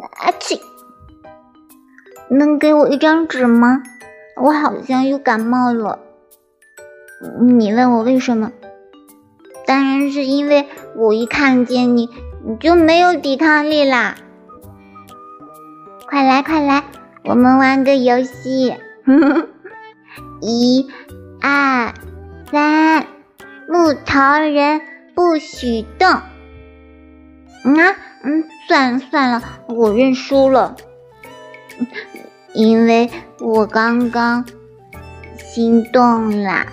阿嚏！能给我一张纸吗？我好像又感冒了。你问我为什么？当然是因为我一看见你，你就没有抵抗力啦。快来快来，我们玩个游戏。一、二、三，木头人不许动。啊，嗯算了算了，我认输了，因为我刚刚心动了。